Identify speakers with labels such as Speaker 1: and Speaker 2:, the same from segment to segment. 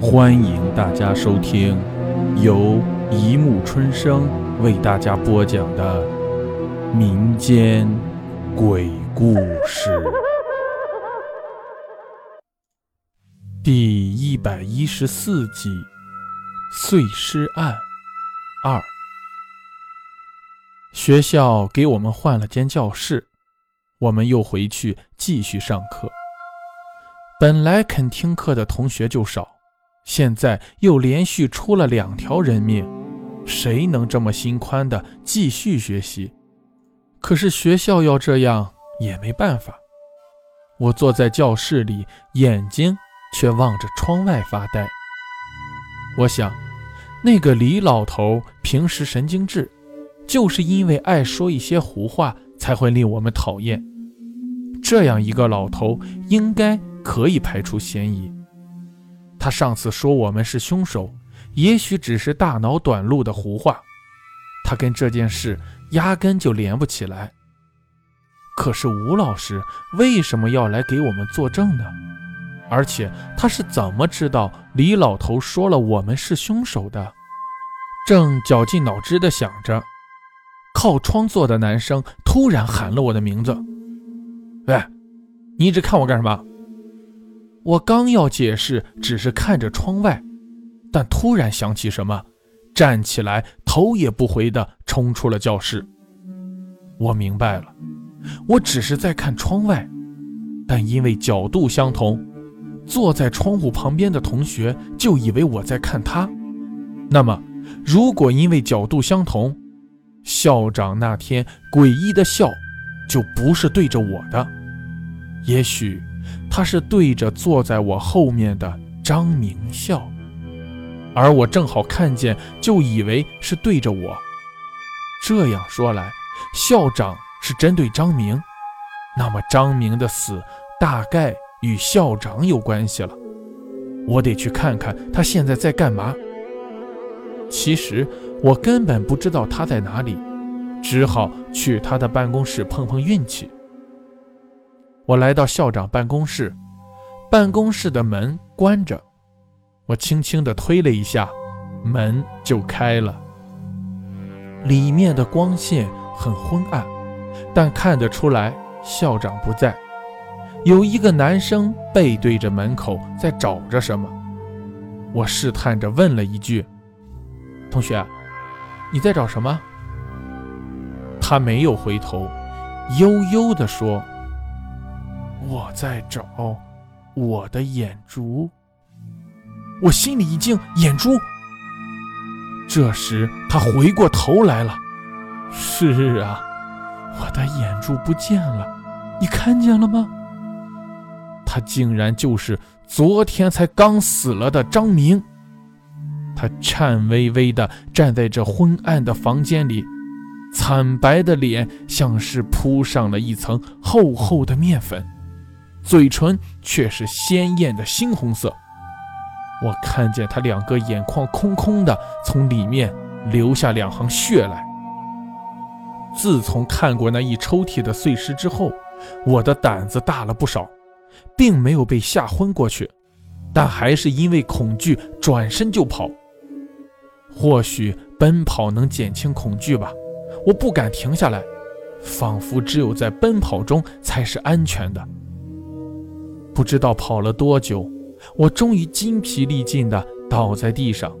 Speaker 1: 欢迎大家收听由一木春生为大家播讲的民间鬼故事第一百一十四集《碎尸案二》。学校给我们换了间教室，我们又回去继续上课。本来肯听课的同学就少，现在又连续出了两条人命，谁能这么心宽的继续学习？可是学校要这样也没办法。我坐在教室里，眼睛却望着窗外发呆。我想，那个李老头平时神经质，就是因为爱说一些胡话，才会令我们讨厌。这样一个老头，应该。可以排除嫌疑。他上次说我们是凶手，也许只是大脑短路的胡话，他跟这件事压根就连不起来。可是吴老师为什么要来给我们作证呢？而且他是怎么知道李老头说了我们是凶手的？正绞尽脑汁地想着，靠窗坐的男生突然喊了我的名字：“喂，你一直看我干什么？”我刚要解释，只是看着窗外，但突然想起什么，站起来，头也不回地冲出了教室。我明白了，我只是在看窗外，但因为角度相同，坐在窗户旁边的同学就以为我在看他。那么，如果因为角度相同，校长那天诡异的笑，就不是对着我的，也许。他是对着坐在我后面的张明笑，而我正好看见，就以为是对着我。这样说来，校长是针对张明，那么张明的死大概与校长有关系了。我得去看看他现在在干嘛。其实我根本不知道他在哪里，只好去他的办公室碰碰运气。我来到校长办公室，办公室的门关着，我轻轻地推了一下，门就开了。里面的光线很昏暗，但看得出来校长不在。有一个男生背对着门口在找着什么，我试探着问了一句：“同学，你在找什么？”他没有回头，悠悠地说。我在找我的眼珠，我心里一惊，眼珠。这时他回过头来了，是啊，我的眼珠不见了，你看见了吗？他竟然就是昨天才刚死了的张明。他颤巍巍地站在这昏暗的房间里，惨白的脸像是铺上了一层厚厚的面粉。嘴唇却是鲜艳的猩红色，我看见他两个眼眶空空的，从里面流下两行血来。自从看过那一抽屉的碎尸之后，我的胆子大了不少，并没有被吓昏过去，但还是因为恐惧转身就跑。或许奔跑能减轻恐惧吧，我不敢停下来，仿佛只有在奔跑中才是安全的。不知道跑了多久，我终于筋疲力尽地倒在地上。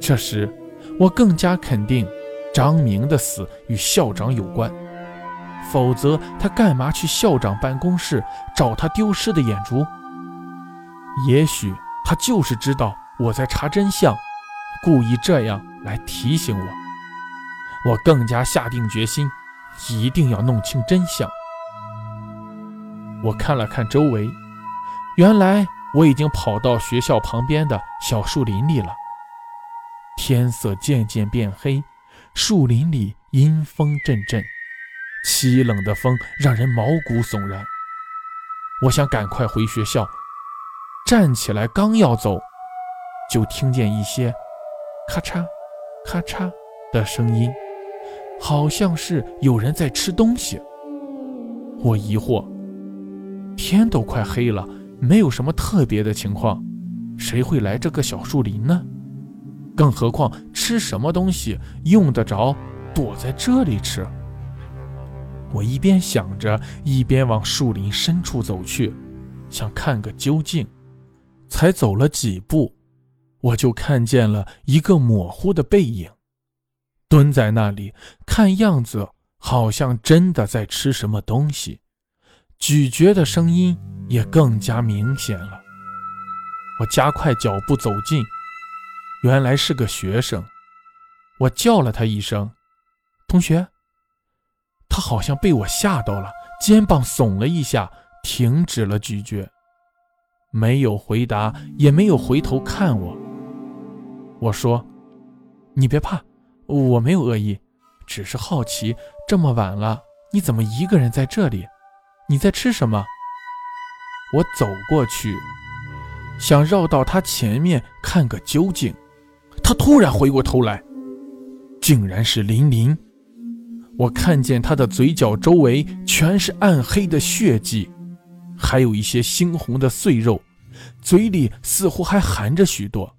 Speaker 1: 这时，我更加肯定张明的死与校长有关，否则他干嘛去校长办公室找他丢失的眼珠？也许他就是知道我在查真相，故意这样来提醒我。我更加下定决心，一定要弄清真相。我看了看周围，原来我已经跑到学校旁边的小树林里了。天色渐渐变黑，树林里阴风阵阵，凄冷的风让人毛骨悚然。我想赶快回学校，站起来刚要走，就听见一些咔嚓、咔嚓的声音，好像是有人在吃东西。我疑惑。天都快黑了，没有什么特别的情况，谁会来这个小树林呢？更何况吃什么东西用得着躲在这里吃？我一边想着，一边往树林深处走去，想看个究竟。才走了几步，我就看见了一个模糊的背影，蹲在那里，看样子好像真的在吃什么东西，咀嚼的声音也更加明显了。我加快脚步走近，原来是个学生。我叫了他一声：“同学。”他好像被我吓到了，肩膀耸了一下，停止了咀嚼，没有回答，也没有回头看我。我说：“你别怕，我没有恶意，只是好奇，这么晚了，你怎么一个人在这里？你在吃什么？”我走过去，想绕到他前面看个究竟，他突然回过头来，竟然是林林。我看见他的嘴角周围全是暗黑的血迹，还有一些猩红的碎肉，嘴里似乎还含着许多。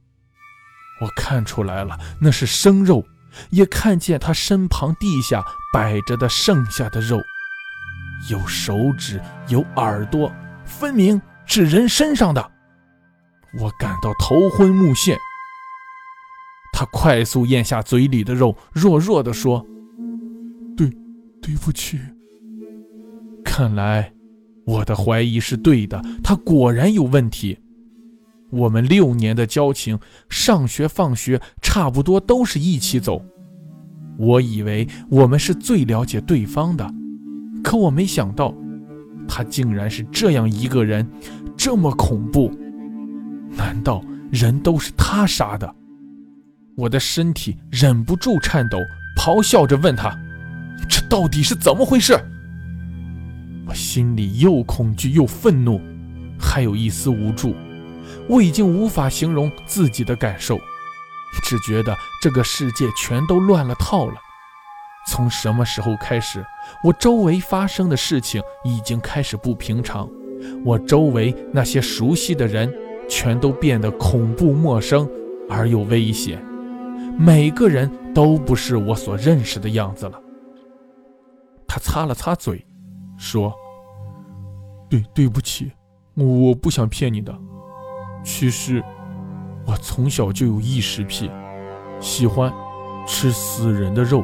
Speaker 1: 我看出来了，那是生肉，也看见他身旁地下摆着的剩下的肉，有手指，有耳朵，分明是人身上的。我感到头昏目眩。他快速咽下嘴里的肉，弱弱地说。对不起，看来我的怀疑是对的，他果然有问题。我们六年的交情，上学放学差不多都是一起走。我以为我们是最了解对方的，可我没想到，他竟然是这样一个人，这么恐怖。难道人都是他杀的？我的身体忍不住颤抖，咆哮着问他。这到底是怎么回事？我心里又恐惧又愤怒，还有一丝无助。我已经无法形容自己的感受，只觉得这个世界全都乱了套了。从什么时候开始，我周围发生的事情已经开始不平常？我周围那些熟悉的人，全都变得恐怖陌生而又危险。每个人都不是我所认识的样子了。他擦了擦嘴，说：“对，对不起，我不想骗你的。其实，我从小就有异食癖，喜欢吃死人的肉。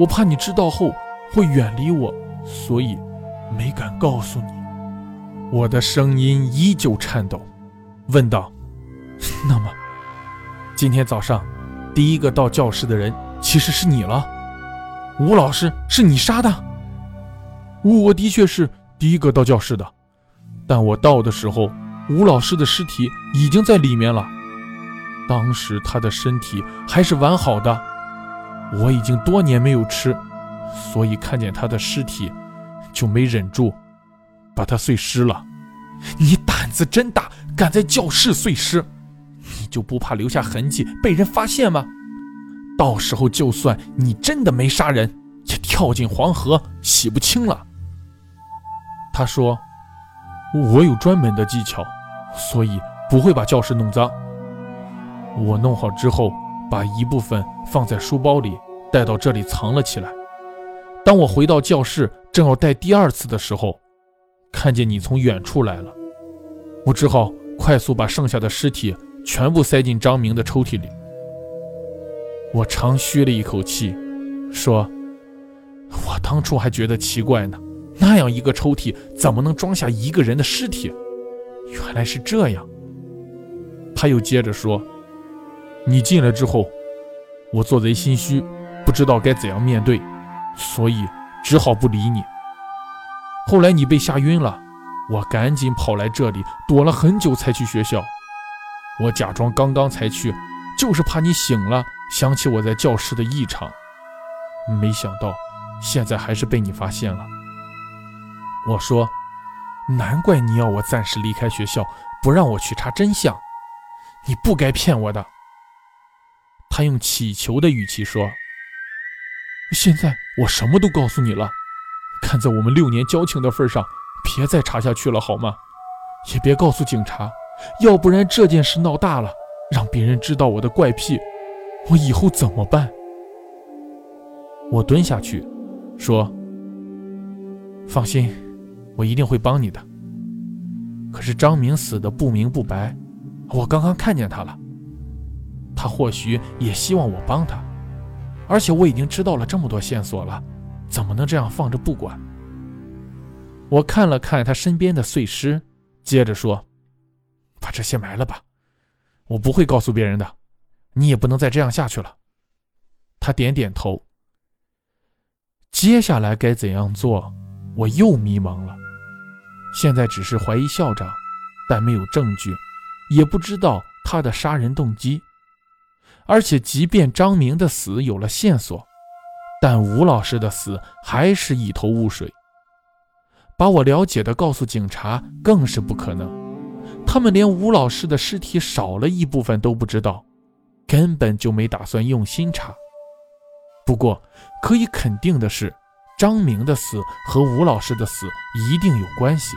Speaker 1: 我怕你知道后会远离我，所以没敢告诉你。”我的声音依旧颤抖，问道：“ 那么，今天早上第一个到教室的人其实是你了？”吴老师是你杀的？我的确是第一个到教室的，但我到的时候，吴老师的尸体已经在里面了。当时他的身体还是完好的，我已经多年没有吃，所以看见他的尸体，就没忍住，把他碎尸了。你胆子真大，敢在教室碎尸，你就不怕留下痕迹被人发现吗？到时候，就算你真的没杀人，也跳进黄河洗不清了。他说：“我有专门的技巧，所以不会把教室弄脏。我弄好之后，把一部分放在书包里，带到这里藏了起来。当我回到教室，正要带第二次的时候，看见你从远处来了，我只好快速把剩下的尸体全部塞进张明的抽屉里。”我长吁了一口气，说：“我当初还觉得奇怪呢，那样一个抽屉怎么能装下一个人的尸体？原来是这样。”他又接着说：“你进来之后，我做贼心虚，不知道该怎样面对，所以只好不理你。后来你被吓晕了，我赶紧跑来这里躲了很久才去学校。我假装刚刚才去，就是怕你醒了。”想起我在教室的异常，没想到现在还是被你发现了。我说：“难怪你要我暂时离开学校，不让我去查真相。你不该骗我的。”他用乞求的语气说：“现在我什么都告诉你了，看在我们六年交情的份上，别再查下去了好吗？也别告诉警察，要不然这件事闹大了，让别人知道我的怪癖，我以后怎么办？我蹲下去，说：“放心，我一定会帮你的。可是张明死的不明不白，我刚刚看见他了。他或许也希望我帮他，而且我已经知道了这么多线索了，怎么能这样放着不管？”我看了看他身边的碎尸，接着说。把这些埋了吧，我不会告诉别人的。你也不能再这样下去了。他点点头。接下来该怎样做，我又迷茫了。现在只是怀疑校长，但没有证据，也不知道他的杀人动机。而且，即便张明的死有了线索，但吴老师的死还是一头雾水。把我了解的告诉警察，更是不可能。他们连吴老师的尸体少了一部分都不知道，根本就没打算用心查。不过可以肯定的是，张明的死和吴老师的死一定有关系。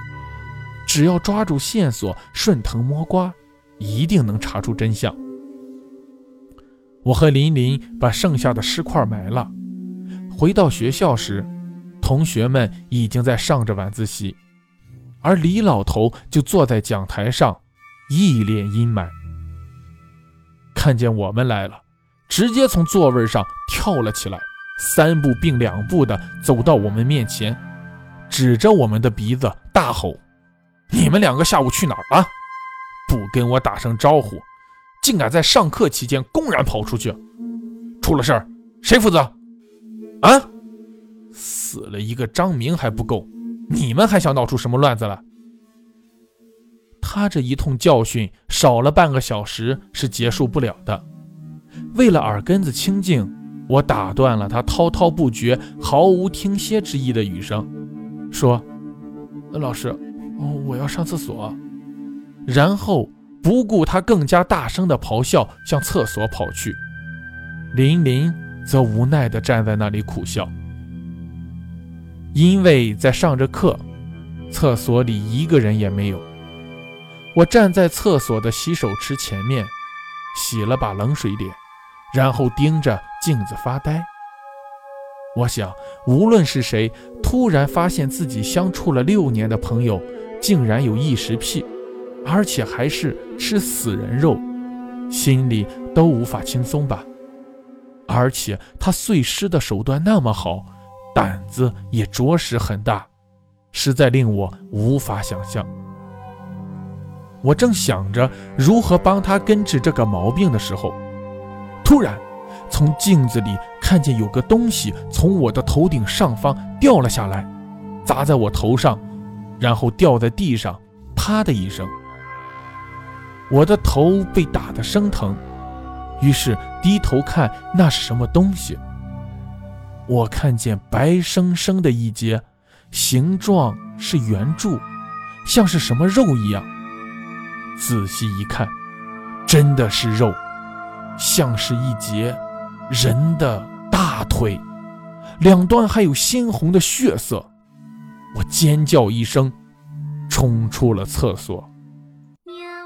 Speaker 1: 只要抓住线索，顺藤摸瓜，一定能查出真相。我和琳琳把剩下的尸块埋了。回到学校时，同学们已经在上着晚自习。而李老头就坐在讲台上，一脸阴霾。看见我们来了，直接从座位上跳了起来，三步并两步的走到我们面前，指着我们的鼻子大吼：“你们两个下午去哪儿了？不跟我打声招呼，竟敢在上课期间公然跑出去！出了事儿，谁负责？啊？死了一个张明还不够？”你们还想闹出什么乱子了？他这一通教训，少了半个小时是结束不了的。为了耳根子清净，我打断了他滔滔不绝、毫无停歇之意的语声，说：“老师，我要上厕所。”然后不顾他更加大声的咆哮，向厕所跑去。林林则无奈地站在那里苦笑。因为在上着课，厕所里一个人也没有。我站在厕所的洗手池前面，洗了把冷水脸，然后盯着镜子发呆。我想，无论是谁突然发现自己相处了六年的朋友竟然有异食癖，而且还是吃死人肉，心里都无法轻松吧。而且他碎尸的手段那么好。胆子也着实很大，实在令我无法想象。我正想着如何帮他根治这个毛病的时候，突然从镜子里看见有个东西从我的头顶上方掉了下来，砸在我头上，然后掉在地上，啪的一声，我的头被打得生疼，于是低头看那是什么东西。我看见白生生的一截，形状是圆柱，像是什么肉一样。仔细一看，真的是肉，像是一截人的大腿，两端还有鲜红的血色。我尖叫一声，冲出了厕所。